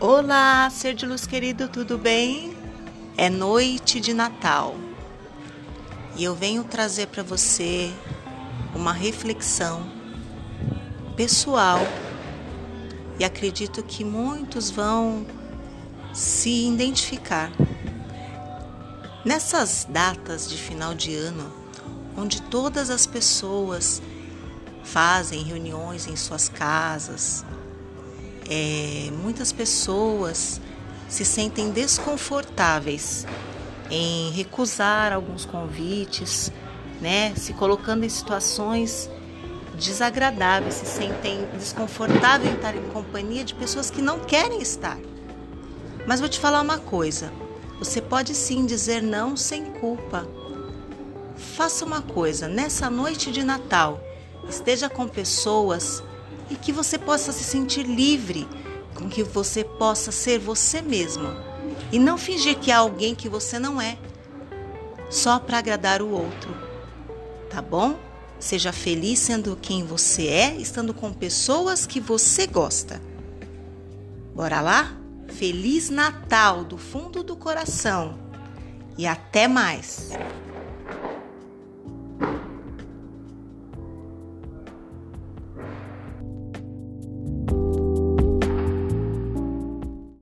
Olá, ser de luz querido, tudo bem? É noite de Natal e eu venho trazer para você uma reflexão pessoal e acredito que muitos vão se identificar. Nessas datas de final de ano, onde todas as pessoas fazem reuniões em suas casas, é, muitas pessoas se sentem desconfortáveis em recusar alguns convites, né? Se colocando em situações desagradáveis, se sentem desconfortáveis em estar em companhia de pessoas que não querem estar. Mas vou te falar uma coisa: você pode sim dizer não sem culpa. Faça uma coisa, nessa noite de Natal, esteja com pessoas e que você possa se sentir livre, com que você possa ser você mesma e não fingir que há alguém que você não é, só para agradar o outro. Tá bom? Seja feliz sendo quem você é, estando com pessoas que você gosta. Bora lá? Feliz Natal do fundo do coração e até mais!